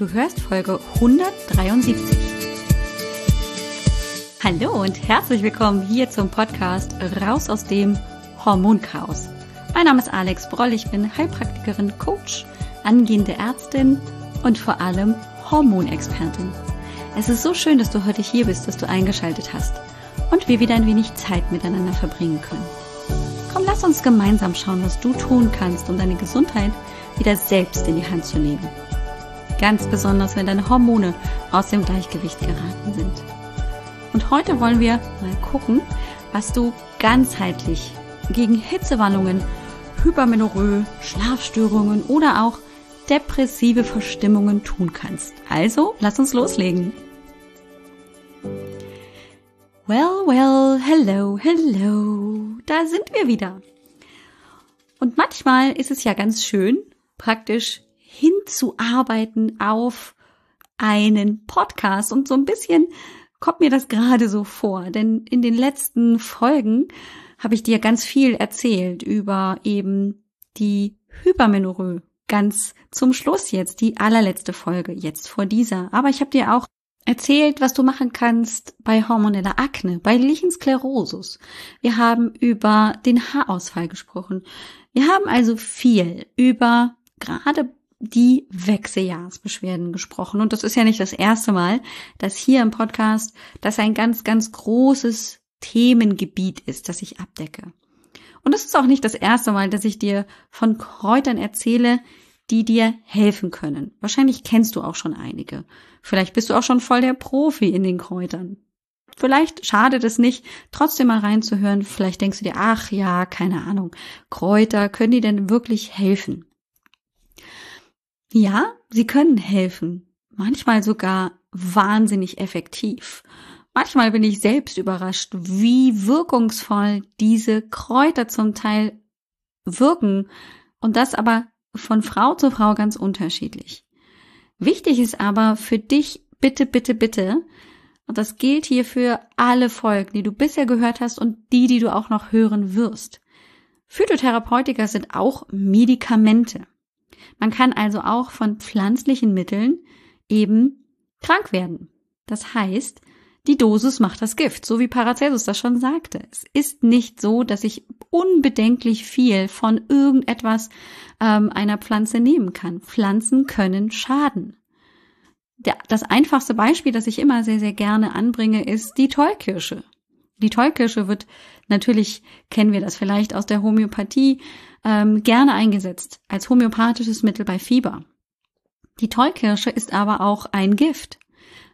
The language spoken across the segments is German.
Du hörst Folge 173. Hallo und herzlich willkommen hier zum Podcast Raus aus dem Hormonchaos. Mein Name ist Alex Broll, ich bin Heilpraktikerin, Coach, angehende Ärztin und vor allem Hormonexpertin. Es ist so schön, dass du heute hier bist, dass du eingeschaltet hast und wir wieder ein wenig Zeit miteinander verbringen können. Komm, lass uns gemeinsam schauen, was du tun kannst, um deine Gesundheit wieder selbst in die Hand zu nehmen. Ganz besonders, wenn deine Hormone aus dem Gleichgewicht geraten sind. Und heute wollen wir mal gucken, was du ganzheitlich gegen Hitzewallungen, Hypermenorrhoe, Schlafstörungen oder auch depressive Verstimmungen tun kannst. Also, lass uns loslegen. Well, well, hello, hello. Da sind wir wieder. Und manchmal ist es ja ganz schön, praktisch hinzuarbeiten auf einen Podcast. Und so ein bisschen kommt mir das gerade so vor. Denn in den letzten Folgen habe ich dir ganz viel erzählt über eben die Hypermenorrhoe. Ganz zum Schluss jetzt, die allerletzte Folge, jetzt vor dieser. Aber ich habe dir auch erzählt, was du machen kannst bei hormoneller Akne, bei Lichensklerosus. Wir haben über den Haarausfall gesprochen. Wir haben also viel über gerade die Wechseljahrsbeschwerden gesprochen. Und das ist ja nicht das erste Mal, dass hier im Podcast das ein ganz, ganz großes Themengebiet ist, das ich abdecke. Und es ist auch nicht das erste Mal, dass ich dir von Kräutern erzähle, die dir helfen können. Wahrscheinlich kennst du auch schon einige. Vielleicht bist du auch schon voll der Profi in den Kräutern. Vielleicht schadet es nicht, trotzdem mal reinzuhören. Vielleicht denkst du dir, ach ja, keine Ahnung, Kräuter, können die denn wirklich helfen? Ja, sie können helfen. Manchmal sogar wahnsinnig effektiv. Manchmal bin ich selbst überrascht, wie wirkungsvoll diese Kräuter zum Teil wirken und das aber von Frau zu Frau ganz unterschiedlich. Wichtig ist aber für dich bitte, bitte, bitte, und das gilt hier für alle Folgen, die du bisher gehört hast und die, die du auch noch hören wirst. Phytotherapeutika sind auch Medikamente. Man kann also auch von pflanzlichen Mitteln eben krank werden. Das heißt, die Dosis macht das Gift, so wie Paracelsus das schon sagte. Es ist nicht so, dass ich unbedenklich viel von irgendetwas ähm, einer Pflanze nehmen kann. Pflanzen können schaden. Der, das einfachste Beispiel, das ich immer sehr, sehr gerne anbringe, ist die Tollkirsche. Die Tollkirsche wird natürlich, kennen wir das vielleicht aus der Homöopathie, ähm, gerne eingesetzt als homöopathisches Mittel bei Fieber. Die Tollkirsche ist aber auch ein Gift.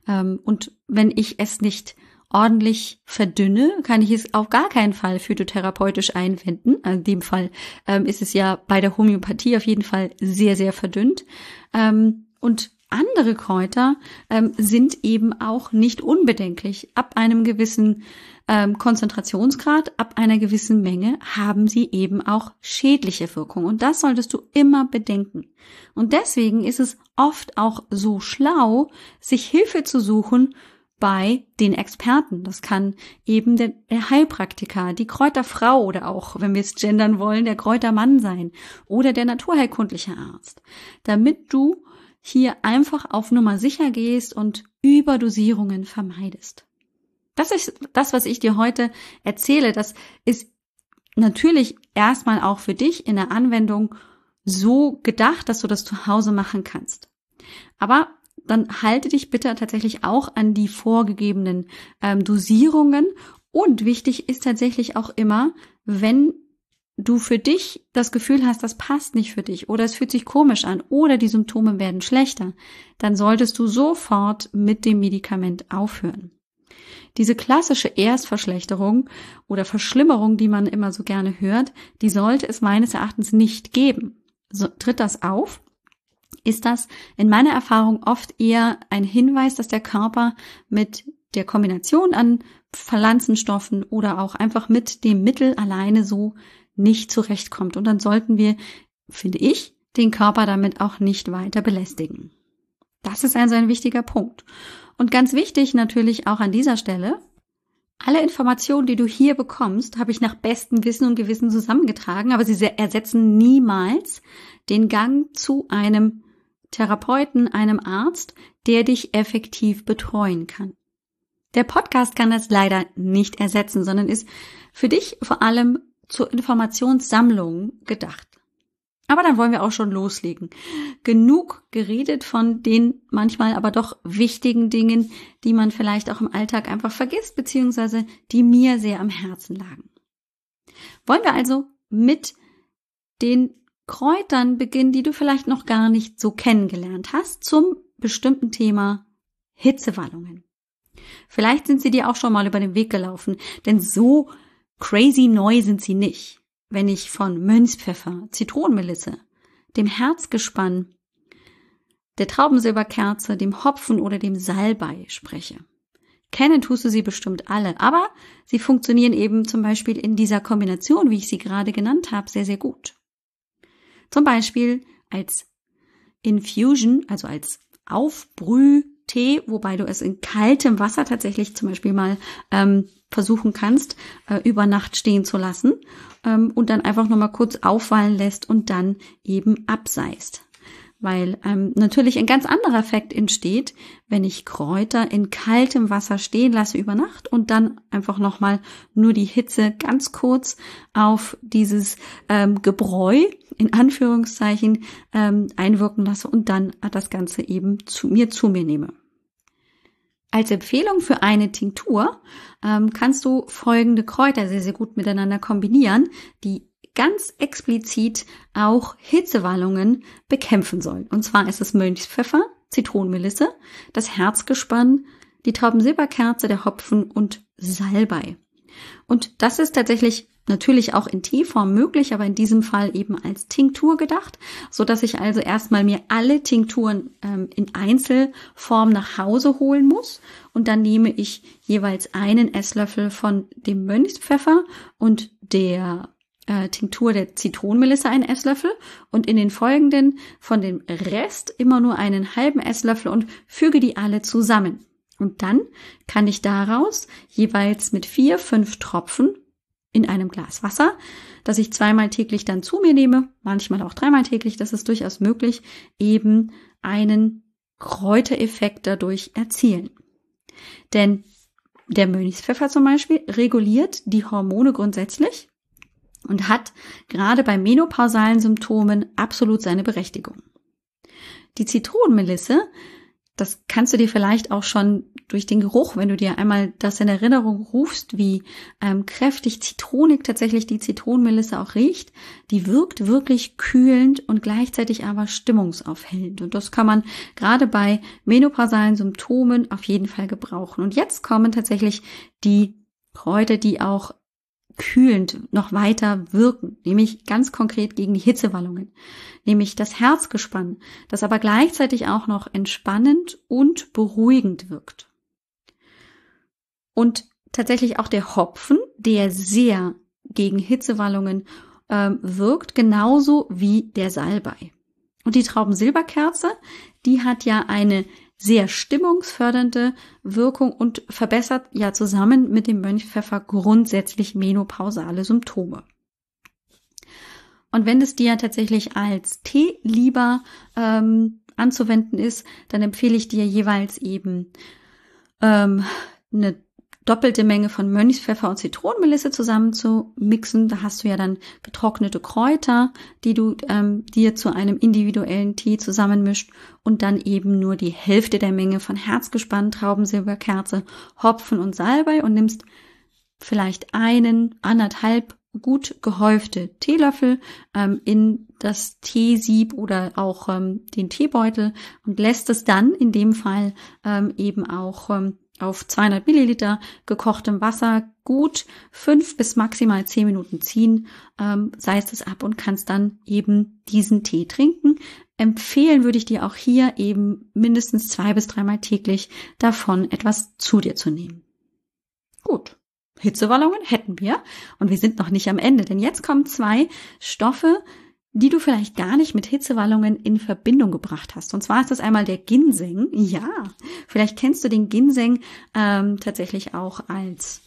Ähm, und wenn ich es nicht ordentlich verdünne, kann ich es auf gar keinen Fall phytotherapeutisch einwenden. In dem Fall ähm, ist es ja bei der Homöopathie auf jeden Fall sehr, sehr verdünnt. Ähm, und andere Kräuter ähm, sind eben auch nicht unbedenklich. Ab einem gewissen ähm, Konzentrationsgrad, ab einer gewissen Menge haben sie eben auch schädliche Wirkung. Und das solltest du immer bedenken. Und deswegen ist es oft auch so schlau, sich Hilfe zu suchen bei den Experten. Das kann eben der, der, Heilpraktiker, die Kräuterfrau oder auch, wenn wir es gendern wollen, der Kräutermann sein oder der naturheilkundliche Arzt, damit du hier einfach auf Nummer sicher gehst und Überdosierungen vermeidest. Das ist das, was ich dir heute erzähle. Das ist natürlich erstmal auch für dich in der Anwendung so gedacht, dass du das zu Hause machen kannst. Aber dann halte dich bitte tatsächlich auch an die vorgegebenen ähm, Dosierungen. Und wichtig ist tatsächlich auch immer, wenn du für dich das Gefühl hast, das passt nicht für dich oder es fühlt sich komisch an oder die Symptome werden schlechter, dann solltest du sofort mit dem Medikament aufhören. Diese klassische Erstverschlechterung oder Verschlimmerung, die man immer so gerne hört, die sollte es meines Erachtens nicht geben. So, tritt das auf? Ist das in meiner Erfahrung oft eher ein Hinweis, dass der Körper mit der Kombination an Pflanzenstoffen oder auch einfach mit dem Mittel alleine so nicht zurechtkommt. Und dann sollten wir, finde ich, den Körper damit auch nicht weiter belästigen. Das ist also ein wichtiger Punkt. Und ganz wichtig natürlich auch an dieser Stelle, alle Informationen, die du hier bekommst, habe ich nach bestem Wissen und Gewissen zusammengetragen, aber sie ersetzen niemals den Gang zu einem Therapeuten, einem Arzt, der dich effektiv betreuen kann. Der Podcast kann das leider nicht ersetzen, sondern ist für dich vor allem zur Informationssammlung gedacht. Aber dann wollen wir auch schon loslegen. Genug geredet von den manchmal aber doch wichtigen Dingen, die man vielleicht auch im Alltag einfach vergisst, beziehungsweise die mir sehr am Herzen lagen. Wollen wir also mit den Kräutern beginnen, die du vielleicht noch gar nicht so kennengelernt hast, zum bestimmten Thema Hitzewallungen. Vielleicht sind sie dir auch schon mal über den Weg gelaufen, denn so crazy neu sind sie nicht wenn ich von Mönchspfeffer, Zitronenmelisse, dem Herzgespann, der Traubensilberkerze, dem Hopfen oder dem Salbei spreche. Kennen tust du sie bestimmt alle, aber sie funktionieren eben zum Beispiel in dieser Kombination, wie ich sie gerade genannt habe, sehr, sehr gut. Zum Beispiel als Infusion, also als Aufbrühtee, wobei du es in kaltem Wasser tatsächlich zum Beispiel mal ähm, versuchen kannst, äh, über Nacht stehen zu lassen ähm, und dann einfach nochmal kurz aufwallen lässt und dann eben abseist. Weil ähm, natürlich ein ganz anderer Effekt entsteht, wenn ich Kräuter in kaltem Wasser stehen lasse über Nacht und dann einfach nochmal nur die Hitze ganz kurz auf dieses ähm, Gebräu in Anführungszeichen ähm, einwirken lasse und dann das Ganze eben zu mir zu mir nehme. Als Empfehlung für eine Tinktur ähm, kannst du folgende Kräuter sehr, sehr gut miteinander kombinieren, die ganz explizit auch Hitzewallungen bekämpfen sollen. Und zwar ist es Mönchspfeffer, Zitronenmelisse, das Herzgespann, die Traubensilberkerze, der Hopfen und Salbei. Und das ist tatsächlich natürlich auch in Teeform möglich, aber in diesem Fall eben als Tinktur gedacht, so dass ich also erstmal mir alle Tinkturen ähm, in Einzelform nach Hause holen muss und dann nehme ich jeweils einen Esslöffel von dem Mönchspfeffer und der äh, Tinktur der Zitronenmelisse einen Esslöffel und in den folgenden von dem Rest immer nur einen halben Esslöffel und füge die alle zusammen. Und dann kann ich daraus jeweils mit vier, fünf Tropfen in einem Glas Wasser, das ich zweimal täglich dann zu mir nehme, manchmal auch dreimal täglich, das ist durchaus möglich, eben einen Kräutereffekt dadurch erzielen. Denn der Mönchspfeffer zum Beispiel reguliert die Hormone grundsätzlich und hat gerade bei menopausalen Symptomen absolut seine Berechtigung. Die Zitronenmelisse das kannst du dir vielleicht auch schon durch den Geruch, wenn du dir einmal das in Erinnerung rufst, wie ähm, kräftig zitronig tatsächlich die Zitronenmelisse auch riecht. Die wirkt wirklich kühlend und gleichzeitig aber stimmungsaufhellend. Und das kann man gerade bei menopausalen Symptomen auf jeden Fall gebrauchen. Und jetzt kommen tatsächlich die Kräuter, die auch kühlend noch weiter wirken, nämlich ganz konkret gegen die Hitzewallungen, nämlich das Herzgespann, das aber gleichzeitig auch noch entspannend und beruhigend wirkt. Und tatsächlich auch der Hopfen, der sehr gegen Hitzewallungen äh, wirkt, genauso wie der Salbei. Und die Traubensilberkerze, die hat ja eine sehr stimmungsfördernde Wirkung und verbessert ja zusammen mit dem Mönchpfeffer grundsätzlich menopausale Symptome. Und wenn es dir tatsächlich als Tee lieber ähm, anzuwenden ist, dann empfehle ich dir jeweils eben ähm, eine doppelte Menge von Mönchspfeffer und Zitronenmelisse zusammen zu mixen. Da hast du ja dann getrocknete Kräuter, die du ähm, dir zu einem individuellen Tee zusammenmischt und dann eben nur die Hälfte der Menge von Herzgespann, Traubensilberkerze, Hopfen und Salbei und nimmst vielleicht einen, anderthalb gut gehäufte Teelöffel ähm, in das Teesieb oder auch ähm, den Teebeutel und lässt es dann in dem Fall ähm, eben auch ähm, auf 200 Milliliter gekochtem Wasser gut fünf bis maximal zehn Minuten ziehen, ähm, seist es ab und kannst dann eben diesen Tee trinken. Empfehlen würde ich dir auch hier eben mindestens zwei bis dreimal täglich davon etwas zu dir zu nehmen. Gut. Hitzewallungen hätten wir und wir sind noch nicht am Ende, denn jetzt kommen zwei Stoffe, die du vielleicht gar nicht mit Hitzewallungen in Verbindung gebracht hast. Und zwar ist das einmal der Ginseng. Ja, vielleicht kennst du den Ginseng ähm, tatsächlich auch als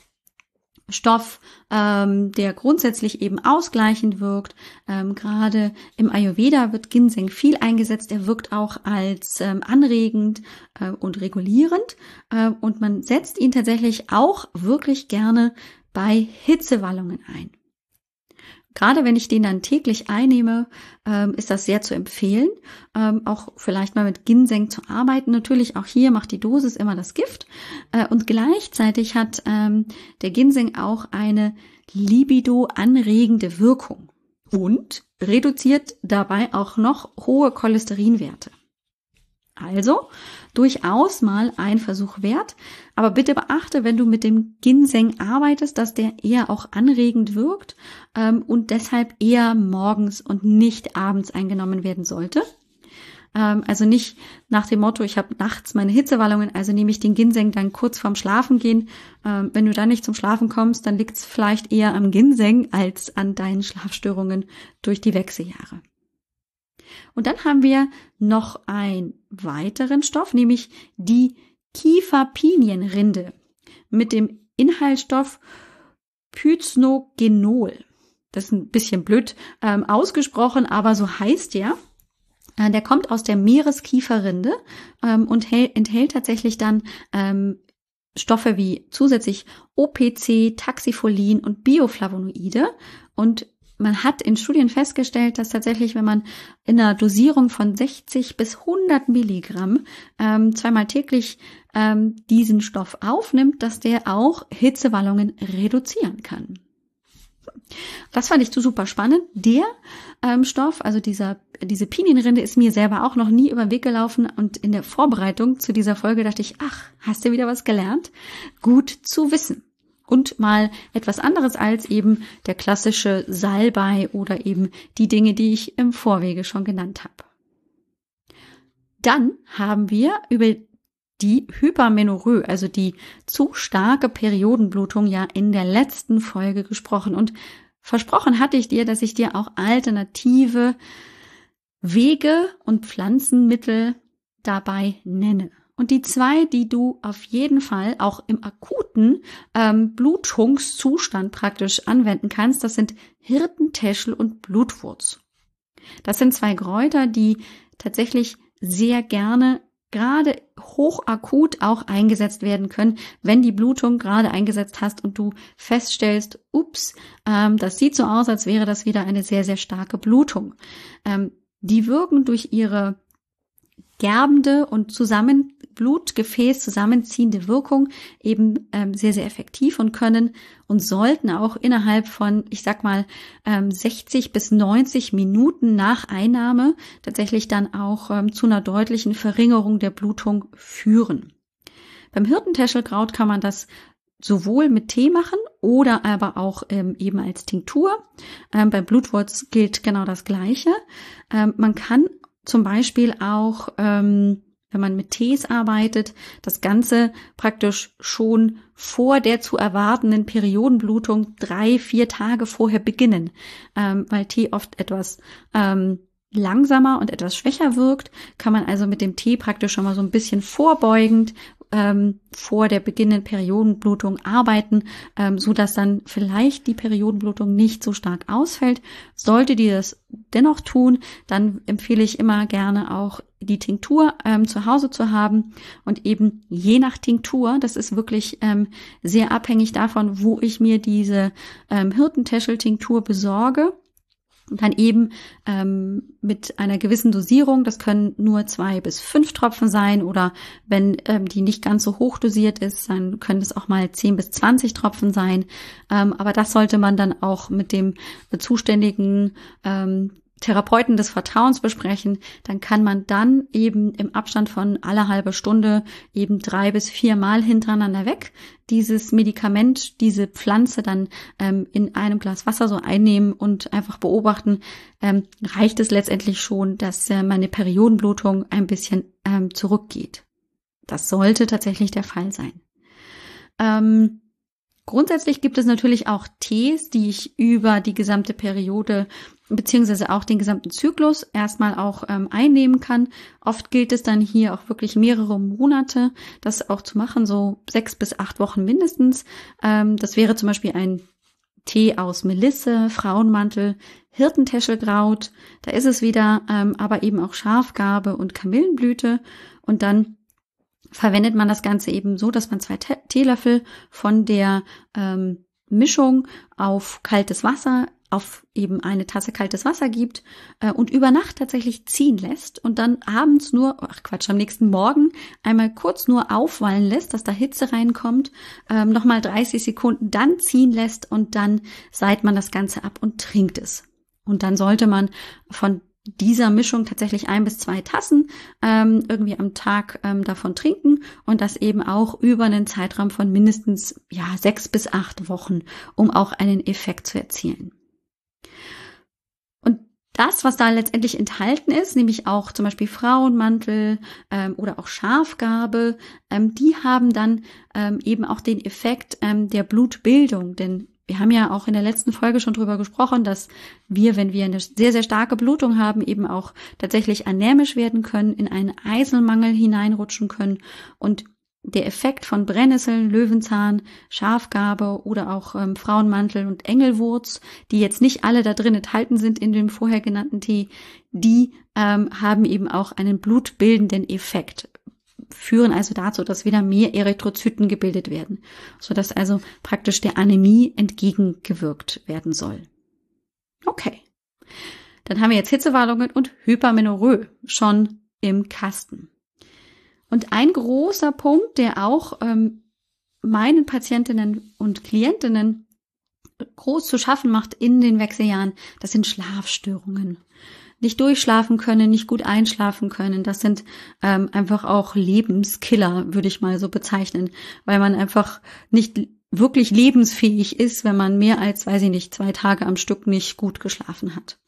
Stoff, ähm, der grundsätzlich eben ausgleichend wirkt. Ähm, Gerade im Ayurveda wird Ginseng viel eingesetzt. Er wirkt auch als ähm, anregend äh, und regulierend. Äh, und man setzt ihn tatsächlich auch wirklich gerne bei Hitzewallungen ein. Gerade wenn ich den dann täglich einnehme, ähm, ist das sehr zu empfehlen. Ähm, auch vielleicht mal mit Ginseng zu arbeiten. Natürlich auch hier macht die Dosis immer das Gift. Äh, und gleichzeitig hat ähm, der Ginseng auch eine libido anregende Wirkung und reduziert dabei auch noch hohe Cholesterinwerte. Also durchaus mal ein Versuch wert. Aber bitte beachte, wenn du mit dem Ginseng arbeitest, dass der eher auch anregend wirkt ähm, und deshalb eher morgens und nicht abends eingenommen werden sollte. Ähm, also nicht nach dem Motto, ich habe nachts meine Hitzewallungen, also nehme ich den Ginseng dann kurz vorm Schlafengehen. Ähm, wenn du dann nicht zum Schlafen kommst, dann liegt es vielleicht eher am Ginseng als an deinen Schlafstörungen durch die Wechseljahre. Und dann haben wir noch einen weiteren Stoff, nämlich die Kieferpinienrinde mit dem Inhaltsstoff Pyznogenol. Das ist ein bisschen blöd ähm, ausgesprochen, aber so heißt der. Äh, der kommt aus der Meereskieferrinde ähm, und enthält tatsächlich dann ähm, Stoffe wie zusätzlich OPC, Taxifolin und Bioflavonoide und man hat in Studien festgestellt, dass tatsächlich, wenn man in einer Dosierung von 60 bis 100 Milligramm ähm, zweimal täglich ähm, diesen Stoff aufnimmt, dass der auch Hitzewallungen reduzieren kann. Das fand ich so super spannend. Der ähm, Stoff, also dieser, diese Pinienrinde, ist mir selber auch noch nie über den Weg gelaufen. Und in der Vorbereitung zu dieser Folge dachte ich, ach, hast du wieder was gelernt? Gut zu wissen und mal etwas anderes als eben der klassische Salbei oder eben die Dinge, die ich im Vorwege schon genannt habe. Dann haben wir über die Hypermenorrhoe, also die zu starke Periodenblutung, ja in der letzten Folge gesprochen und versprochen hatte ich dir, dass ich dir auch alternative Wege und Pflanzenmittel dabei nenne. Und die zwei, die du auf jeden Fall auch im akuten ähm, Blutungszustand praktisch anwenden kannst, das sind Hirtentäschel und Blutwurz. Das sind zwei Kräuter, die tatsächlich sehr gerne gerade hochakut auch eingesetzt werden können, wenn die Blutung gerade eingesetzt hast und du feststellst, ups, ähm, das sieht so aus, als wäre das wieder eine sehr, sehr starke Blutung. Ähm, die wirken durch ihre gerbende und zusammen Blutgefäß zusammenziehende Wirkung eben ähm, sehr, sehr effektiv und können und sollten auch innerhalb von, ich sag mal, ähm, 60 bis 90 Minuten nach Einnahme tatsächlich dann auch ähm, zu einer deutlichen Verringerung der Blutung führen. Beim Hirtentäschelkraut kann man das sowohl mit Tee machen oder aber auch ähm, eben als Tinktur. Ähm, beim Blutwurz gilt genau das Gleiche. Ähm, man kann zum Beispiel auch, ähm, wenn man mit Tees arbeitet, das Ganze praktisch schon vor der zu erwartenden Periodenblutung drei, vier Tage vorher beginnen, ähm, weil Tee oft etwas ähm, langsamer und etwas schwächer wirkt, kann man also mit dem Tee praktisch schon mal so ein bisschen vorbeugend ähm, vor der beginnenden Periodenblutung arbeiten, ähm, so dass dann vielleicht die Periodenblutung nicht so stark ausfällt. Sollte die das dennoch tun, dann empfehle ich immer gerne auch die Tinktur ähm, zu Hause zu haben und eben je nach Tinktur, das ist wirklich ähm, sehr abhängig davon, wo ich mir diese ähm, Hirtentäschel-Tinktur besorge dann eben ähm, mit einer gewissen Dosierung, das können nur zwei bis fünf Tropfen sein oder wenn ähm, die nicht ganz so hoch dosiert ist, dann können es auch mal zehn bis zwanzig Tropfen sein. Ähm, aber das sollte man dann auch mit dem zuständigen ähm, Therapeuten des Vertrauens besprechen, dann kann man dann eben im Abstand von alle halbe Stunde eben drei bis vier Mal hintereinander weg dieses Medikament, diese Pflanze dann ähm, in einem Glas Wasser so einnehmen und einfach beobachten, ähm, reicht es letztendlich schon, dass äh, meine Periodenblutung ein bisschen ähm, zurückgeht. Das sollte tatsächlich der Fall sein. Ähm, Grundsätzlich gibt es natürlich auch Tees, die ich über die gesamte Periode beziehungsweise auch den gesamten Zyklus erstmal auch ähm, einnehmen kann. Oft gilt es dann hier auch wirklich mehrere Monate, das auch zu machen, so sechs bis acht Wochen mindestens. Ähm, das wäre zum Beispiel ein Tee aus Melisse, Frauenmantel, Hirtentäschelkraut. Da ist es wieder, ähm, aber eben auch Schafgarbe und Kamillenblüte. Und dann verwendet man das Ganze eben so, dass man zwei Teelöffel von der ähm, Mischung auf kaltes Wasser auf eben eine Tasse kaltes Wasser gibt äh, und über Nacht tatsächlich ziehen lässt und dann abends nur, ach Quatsch, am nächsten Morgen einmal kurz nur aufwallen lässt, dass da Hitze reinkommt, ähm, nochmal 30 Sekunden dann ziehen lässt und dann seit man das Ganze ab und trinkt es. Und dann sollte man von dieser Mischung tatsächlich ein bis zwei Tassen ähm, irgendwie am Tag ähm, davon trinken und das eben auch über einen Zeitraum von mindestens ja sechs bis acht Wochen, um auch einen Effekt zu erzielen. Und das, was da letztendlich enthalten ist, nämlich auch zum Beispiel Frauenmantel ähm, oder auch Schafgarbe, ähm, die haben dann ähm, eben auch den Effekt ähm, der Blutbildung, denn wir haben ja auch in der letzten Folge schon drüber gesprochen, dass wir, wenn wir eine sehr, sehr starke Blutung haben, eben auch tatsächlich anämisch werden können, in einen Eiselmangel hineinrutschen können. Und der Effekt von Brennnesseln, Löwenzahn, Schafgarbe oder auch ähm, Frauenmantel und Engelwurz, die jetzt nicht alle da drin enthalten sind in dem vorher genannten Tee, die ähm, haben eben auch einen blutbildenden Effekt führen also dazu, dass wieder mehr Erythrozyten gebildet werden, sodass also praktisch der Anämie entgegengewirkt werden soll. Okay. Dann haben wir jetzt Hitzewallungen und Hypermenorrhoe schon im Kasten. Und ein großer Punkt, der auch ähm, meinen Patientinnen und Klientinnen groß zu schaffen macht in den Wechseljahren, das sind Schlafstörungen nicht durchschlafen können, nicht gut einschlafen können. Das sind ähm, einfach auch Lebenskiller, würde ich mal so bezeichnen, weil man einfach nicht wirklich lebensfähig ist, wenn man mehr als, weiß ich nicht, zwei Tage am Stück nicht gut geschlafen hat.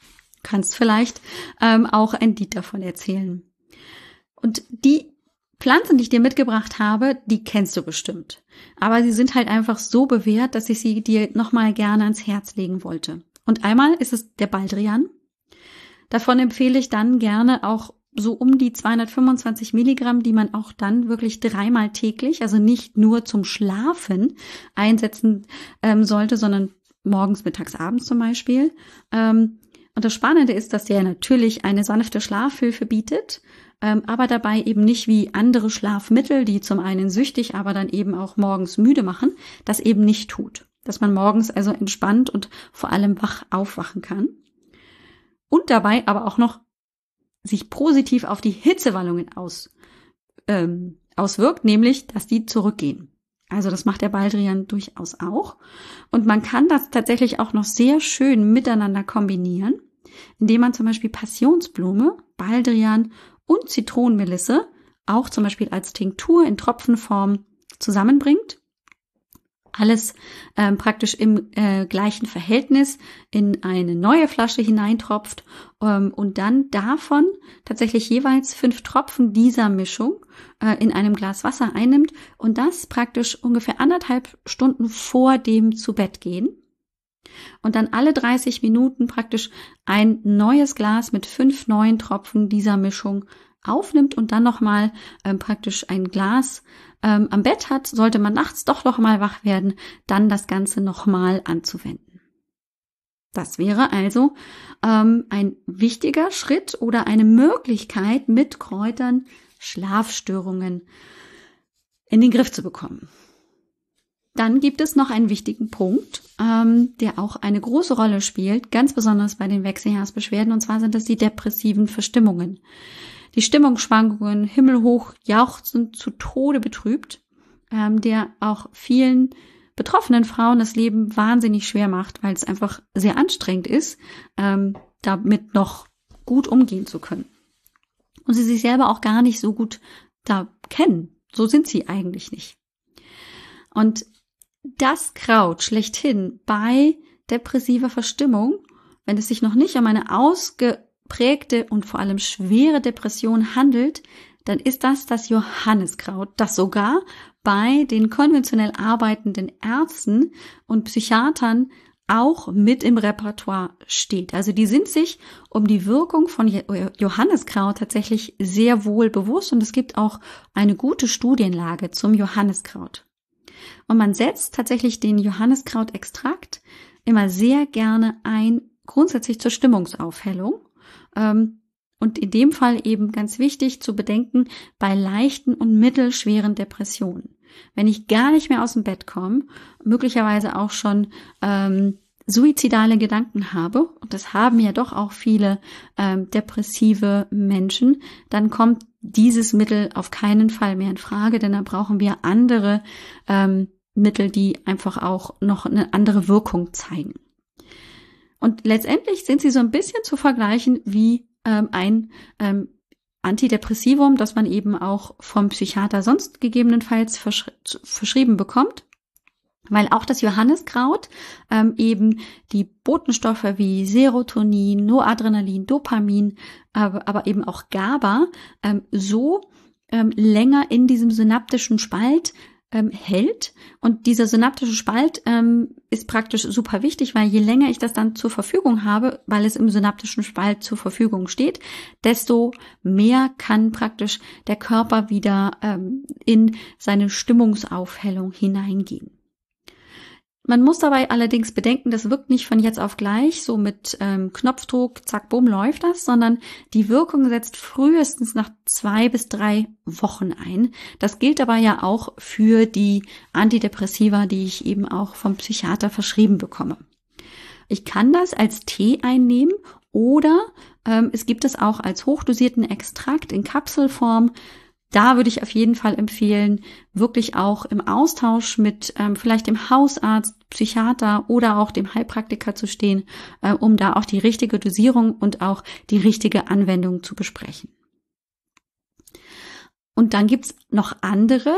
Kannst vielleicht ähm, auch ein Lied davon erzählen. Und die Pflanzen, die ich dir mitgebracht habe, die kennst du bestimmt. Aber sie sind halt einfach so bewährt, dass ich sie dir nochmal gerne ans Herz legen wollte. Und einmal ist es der Baldrian. Davon empfehle ich dann gerne auch so um die 225 Milligramm, die man auch dann wirklich dreimal täglich, also nicht nur zum Schlafen einsetzen ähm, sollte, sondern morgens, mittags, abends zum Beispiel. Ähm, und das Spannende ist, dass der natürlich eine sanfte Schlafhilfe bietet, ähm, aber dabei eben nicht wie andere Schlafmittel, die zum einen süchtig, aber dann eben auch morgens müde machen, das eben nicht tut. Dass man morgens also entspannt und vor allem wach aufwachen kann und dabei aber auch noch sich positiv auf die Hitzewallungen aus, ähm, auswirkt, nämlich, dass die zurückgehen. Also das macht der Baldrian durchaus auch. Und man kann das tatsächlich auch noch sehr schön miteinander kombinieren, indem man zum Beispiel Passionsblume, Baldrian und Zitronenmelisse auch zum Beispiel als Tinktur in Tropfenform zusammenbringt alles ähm, praktisch im äh, gleichen Verhältnis in eine neue Flasche hineintropft ähm, und dann davon tatsächlich jeweils fünf Tropfen dieser Mischung äh, in einem Glas Wasser einnimmt und das praktisch ungefähr anderthalb Stunden vor dem zu Bett gehen. Und dann alle 30 Minuten praktisch ein neues Glas mit fünf neuen Tropfen dieser Mischung aufnimmt und dann nochmal ähm, praktisch ein Glas ähm, am Bett hat, sollte man nachts doch noch mal wach werden, dann das Ganze nochmal anzuwenden. Das wäre also ähm, ein wichtiger Schritt oder eine Möglichkeit, mit Kräutern Schlafstörungen in den Griff zu bekommen. Dann gibt es noch einen wichtigen Punkt, ähm, der auch eine große Rolle spielt, ganz besonders bei den Wechseljahrsbeschwerden, und zwar sind das die depressiven Verstimmungen die Stimmungsschwankungen himmelhoch jauchzend zu Tode betrübt, ähm, der auch vielen betroffenen Frauen das Leben wahnsinnig schwer macht, weil es einfach sehr anstrengend ist, ähm, damit noch gut umgehen zu können. Und sie sich selber auch gar nicht so gut da kennen. So sind sie eigentlich nicht. Und das Kraut schlechthin bei depressiver Verstimmung, wenn es sich noch nicht um eine ausge geprägte und vor allem schwere Depression handelt, dann ist das das Johanniskraut, das sogar bei den konventionell arbeitenden Ärzten und Psychiatern auch mit im Repertoire steht. Also die sind sich um die Wirkung von Johanniskraut tatsächlich sehr wohl bewusst und es gibt auch eine gute Studienlage zum Johanniskraut. Und man setzt tatsächlich den Johanniskrautextrakt immer sehr gerne ein, grundsätzlich zur Stimmungsaufhellung. Ähm, und in dem Fall eben ganz wichtig zu bedenken bei leichten und mittelschweren Depressionen. Wenn ich gar nicht mehr aus dem Bett komme, möglicherweise auch schon ähm, suizidale Gedanken habe, und das haben ja doch auch viele ähm, depressive Menschen, dann kommt dieses Mittel auf keinen Fall mehr in Frage, denn da brauchen wir andere ähm, Mittel, die einfach auch noch eine andere Wirkung zeigen. Und letztendlich sind sie so ein bisschen zu vergleichen wie ähm, ein ähm, Antidepressivum, das man eben auch vom Psychiater sonst gegebenenfalls verschri verschrieben bekommt. Weil auch das Johanniskraut ähm, eben die Botenstoffe wie Serotonin, Noradrenalin, Dopamin, aber, aber eben auch GABA ähm, so ähm, länger in diesem synaptischen Spalt ähm, hält. Und dieser synaptische Spalt ähm, ist praktisch super wichtig, weil je länger ich das dann zur Verfügung habe, weil es im synaptischen Spalt zur Verfügung steht, desto mehr kann praktisch der Körper wieder ähm, in seine Stimmungsaufhellung hineingehen. Man muss dabei allerdings bedenken, das wirkt nicht von jetzt auf gleich, so mit ähm, Knopfdruck, zack, bumm, läuft das, sondern die Wirkung setzt frühestens nach zwei bis drei Wochen ein. Das gilt aber ja auch für die Antidepressiva, die ich eben auch vom Psychiater verschrieben bekomme. Ich kann das als Tee einnehmen oder ähm, es gibt es auch als hochdosierten Extrakt in Kapselform da würde ich auf jeden Fall empfehlen, wirklich auch im Austausch mit ähm, vielleicht dem Hausarzt, Psychiater oder auch dem Heilpraktiker zu stehen, äh, um da auch die richtige Dosierung und auch die richtige Anwendung zu besprechen. Und dann gibt's noch andere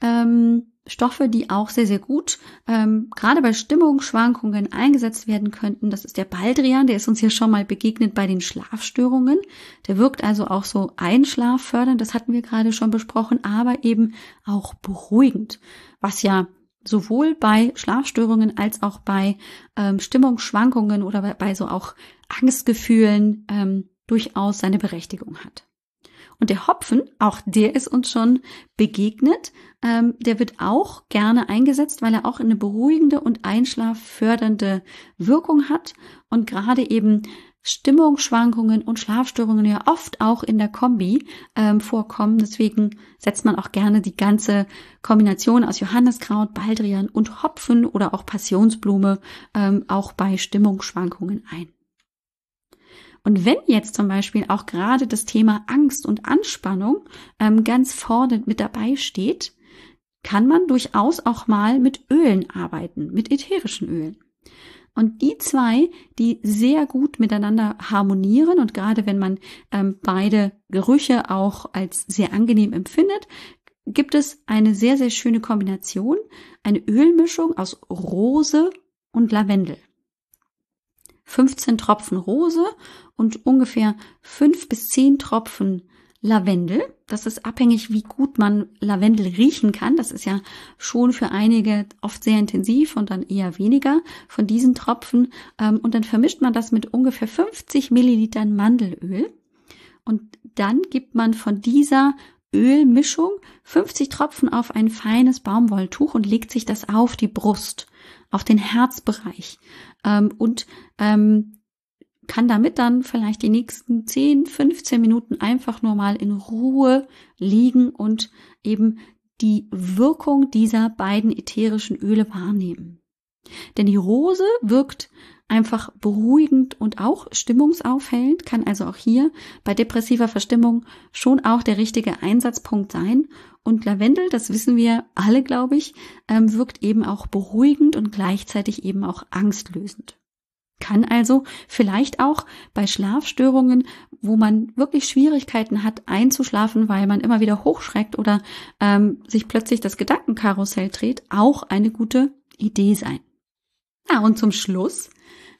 ähm, Stoffe, die auch sehr, sehr gut ähm, gerade bei Stimmungsschwankungen eingesetzt werden könnten. Das ist der Baldrian, der ist uns ja schon mal begegnet bei den Schlafstörungen. Der wirkt also auch so einschlaffördernd, das hatten wir gerade schon besprochen, aber eben auch beruhigend, was ja sowohl bei Schlafstörungen als auch bei ähm, Stimmungsschwankungen oder bei, bei so auch Angstgefühlen ähm, durchaus seine Berechtigung hat. Und der Hopfen, auch der ist uns schon begegnet. Ähm, der wird auch gerne eingesetzt, weil er auch eine beruhigende und einschlaffördernde Wirkung hat und gerade eben Stimmungsschwankungen und Schlafstörungen ja oft auch in der Kombi ähm, vorkommen. Deswegen setzt man auch gerne die ganze Kombination aus Johanneskraut, Baldrian und Hopfen oder auch Passionsblume ähm, auch bei Stimmungsschwankungen ein. Und wenn jetzt zum Beispiel auch gerade das Thema Angst und Anspannung ähm, ganz vorne mit dabei steht, kann man durchaus auch mal mit Ölen arbeiten, mit ätherischen Ölen. Und die zwei, die sehr gut miteinander harmonieren und gerade wenn man ähm, beide Gerüche auch als sehr angenehm empfindet, gibt es eine sehr, sehr schöne Kombination, eine Ölmischung aus Rose und Lavendel. 15 Tropfen Rose und ungefähr 5 bis 10 Tropfen Lavendel. Das ist abhängig, wie gut man Lavendel riechen kann. Das ist ja schon für einige oft sehr intensiv und dann eher weniger von diesen Tropfen. Ähm, und dann vermischt man das mit ungefähr 50 Millilitern Mandelöl. Und dann gibt man von dieser Ölmischung 50 Tropfen auf ein feines Baumwolltuch und legt sich das auf die Brust auf den Herzbereich ähm, und ähm, kann damit dann vielleicht die nächsten 10, 15 Minuten einfach nur mal in Ruhe liegen und eben die Wirkung dieser beiden ätherischen Öle wahrnehmen. Denn die Rose wirkt einfach beruhigend und auch stimmungsaufhellend, kann also auch hier bei depressiver Verstimmung schon auch der richtige Einsatzpunkt sein. Und Lavendel, das wissen wir alle, glaube ich, ähm, wirkt eben auch beruhigend und gleichzeitig eben auch angstlösend. Kann also vielleicht auch bei Schlafstörungen, wo man wirklich Schwierigkeiten hat einzuschlafen, weil man immer wieder hochschreckt oder ähm, sich plötzlich das Gedankenkarussell dreht, auch eine gute Idee sein. Ja, und zum Schluss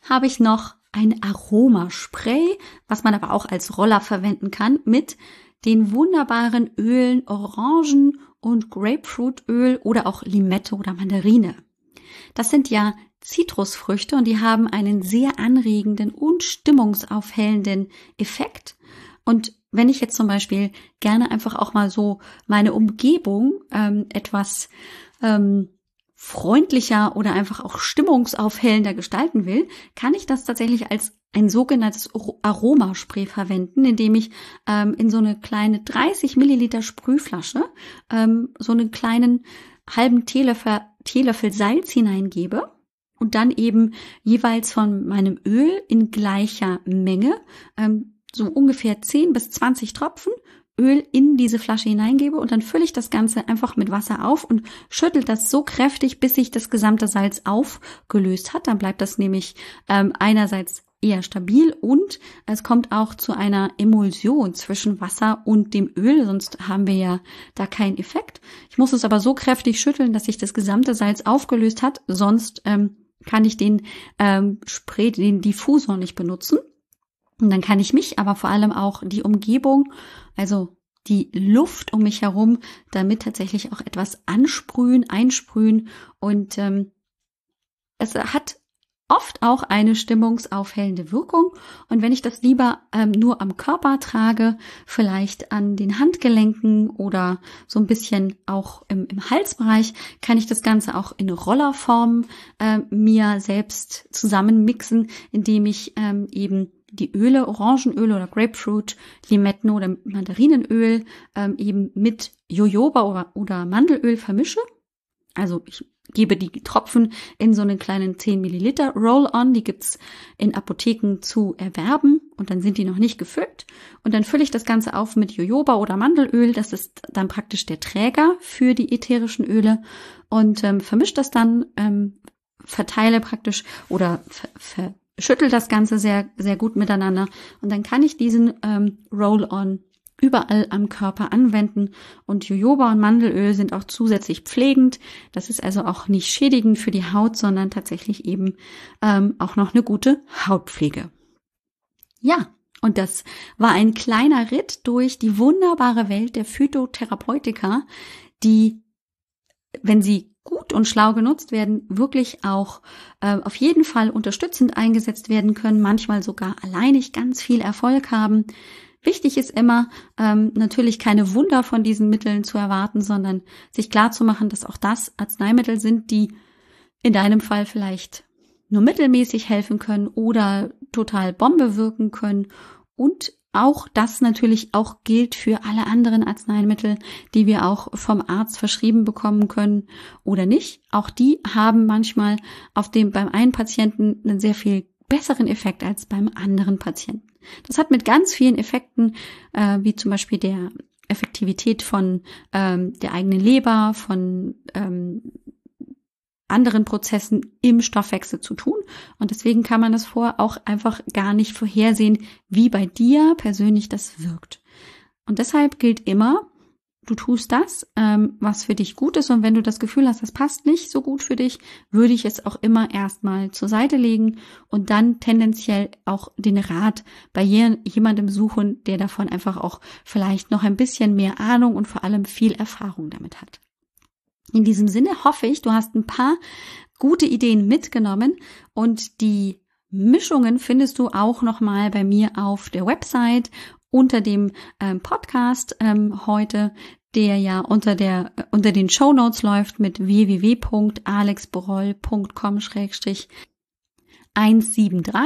habe ich noch ein Aromaspray, was man aber auch als Roller verwenden kann, mit den wunderbaren Ölen Orangen und Grapefruitöl oder auch Limette oder Mandarine. Das sind ja Zitrusfrüchte und die haben einen sehr anregenden und stimmungsaufhellenden Effekt. Und wenn ich jetzt zum Beispiel gerne einfach auch mal so meine Umgebung ähm, etwas ähm, freundlicher oder einfach auch stimmungsaufhellender gestalten will, kann ich das tatsächlich als ein sogenanntes Aromaspray verwenden, indem ich ähm, in so eine kleine 30 Milliliter Sprühflasche ähm, so einen kleinen halben Teelöffel, Teelöffel Salz hineingebe und dann eben jeweils von meinem Öl in gleicher Menge ähm, so ungefähr 10 bis 20 Tropfen Öl in diese Flasche hineingebe und dann fülle ich das Ganze einfach mit Wasser auf und schüttel das so kräftig, bis sich das gesamte Salz aufgelöst hat. Dann bleibt das nämlich ähm, einerseits eher stabil und es kommt auch zu einer Emulsion zwischen Wasser und dem Öl, sonst haben wir ja da keinen Effekt. Ich muss es aber so kräftig schütteln, dass sich das gesamte Salz aufgelöst hat, sonst ähm, kann ich den ähm, Spray, den Diffusor nicht benutzen. Und dann kann ich mich, aber vor allem auch die Umgebung, also die Luft um mich herum, damit tatsächlich auch etwas ansprühen, einsprühen und ähm, es hat oft auch eine stimmungsaufhellende Wirkung. Und wenn ich das lieber ähm, nur am Körper trage, vielleicht an den Handgelenken oder so ein bisschen auch im, im Halsbereich, kann ich das Ganze auch in Rollerform äh, mir selbst zusammenmixen, indem ich ähm, eben die Öle, Orangenöl oder Grapefruit, Limetten oder Mandarinenöl ähm, eben mit Jojoba oder, oder Mandelöl vermische. Also ich gebe die Tropfen in so einen kleinen 10 Milliliter Roll-On, die gibt's in Apotheken zu erwerben und dann sind die noch nicht gefüllt. Und dann fülle ich das Ganze auf mit Jojoba oder Mandelöl, das ist dann praktisch der Träger für die ätherischen Öle und ähm, vermische das dann, ähm, verteile praktisch oder ver, ver schüttel das Ganze sehr, sehr gut miteinander. Und dann kann ich diesen ähm, Roll-On überall am Körper anwenden und Jojoba und Mandelöl sind auch zusätzlich pflegend. Das ist also auch nicht schädigend für die Haut, sondern tatsächlich eben ähm, auch noch eine gute Hautpflege. Ja, und das war ein kleiner Ritt durch die wunderbare Welt der Phytotherapeutika, die, wenn sie gut und schlau genutzt werden, wirklich auch äh, auf jeden Fall unterstützend eingesetzt werden können, manchmal sogar alleinig ganz viel Erfolg haben. Wichtig ist immer, ähm, natürlich keine Wunder von diesen Mitteln zu erwarten, sondern sich klar zu machen, dass auch das Arzneimittel sind, die in deinem Fall vielleicht nur mittelmäßig helfen können oder total Bombe wirken können und auch das natürlich auch gilt für alle anderen Arzneimittel, die wir auch vom Arzt verschrieben bekommen können oder nicht. Auch die haben manchmal auf dem beim einen Patienten einen sehr viel besseren Effekt als beim anderen Patienten. Das hat mit ganz vielen Effekten, äh, wie zum Beispiel der Effektivität von ähm, der eigenen Leber, von ähm, anderen Prozessen im Stoffwechsel zu tun. Und deswegen kann man das vorher auch einfach gar nicht vorhersehen, wie bei dir persönlich das wirkt. Und deshalb gilt immer, du tust das, ähm, was für dich gut ist. Und wenn du das Gefühl hast, das passt nicht so gut für dich, würde ich es auch immer erstmal zur Seite legen und dann tendenziell auch den Rat bei jemandem suchen, der davon einfach auch vielleicht noch ein bisschen mehr Ahnung und vor allem viel Erfahrung damit hat. In diesem Sinne hoffe ich, du hast ein paar gute Ideen mitgenommen und die Mischungen findest du auch nochmal bei mir auf der Website unter dem ähm, Podcast ähm, heute, der ja unter der äh, unter den Show Notes läuft mit www.alexbroll.com 173,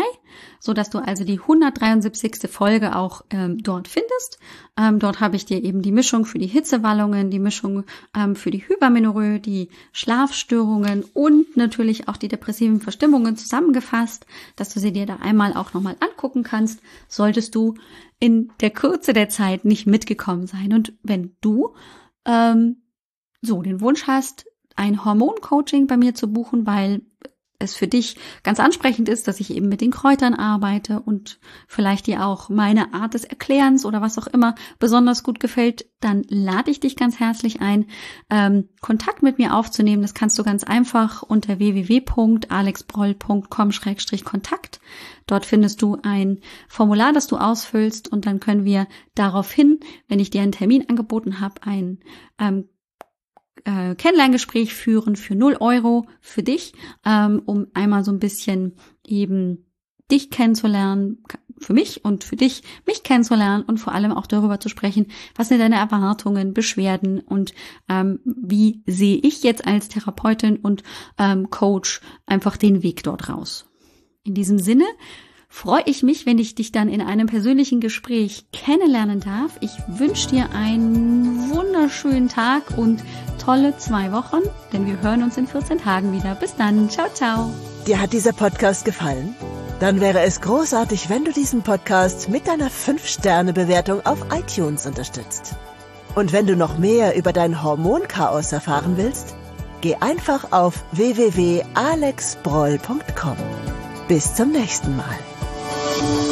so dass du also die 173. Folge auch ähm, dort findest. Ähm, dort habe ich dir eben die Mischung für die Hitzewallungen, die Mischung ähm, für die Hypermenorrhoe, die Schlafstörungen und natürlich auch die depressiven Verstimmungen zusammengefasst, dass du sie dir da einmal auch nochmal angucken kannst, solltest du in der Kürze der Zeit nicht mitgekommen sein. Und wenn du ähm, so den Wunsch hast, ein Hormoncoaching bei mir zu buchen, weil es für dich ganz ansprechend ist, dass ich eben mit den Kräutern arbeite und vielleicht dir auch meine Art des Erklärens oder was auch immer besonders gut gefällt, dann lade ich dich ganz herzlich ein, ähm, Kontakt mit mir aufzunehmen. Das kannst du ganz einfach unter www.alexbroll.com-kontakt. Dort findest du ein Formular, das du ausfüllst und dann können wir daraufhin, wenn ich dir einen Termin angeboten habe, ein ähm, äh, Kennenlerngespräch führen für 0 Euro für dich, ähm, um einmal so ein bisschen eben dich kennenzulernen, für mich und für dich, mich kennenzulernen und vor allem auch darüber zu sprechen, was sind deine Erwartungen, Beschwerden und ähm, wie sehe ich jetzt als Therapeutin und ähm, Coach einfach den Weg dort raus. In diesem Sinne freue ich mich, wenn ich dich dann in einem persönlichen Gespräch kennenlernen darf. Ich wünsche dir einen wunderschönen Tag und tolle zwei Wochen, denn wir hören uns in 14 Tagen wieder. Bis dann. Ciao, ciao. Dir hat dieser Podcast gefallen? Dann wäre es großartig, wenn du diesen Podcast mit deiner 5-Sterne-Bewertung auf iTunes unterstützt. Und wenn du noch mehr über dein Hormonchaos erfahren willst, geh einfach auf www.alexbroll.com. Bis zum nächsten Mal. Thank you.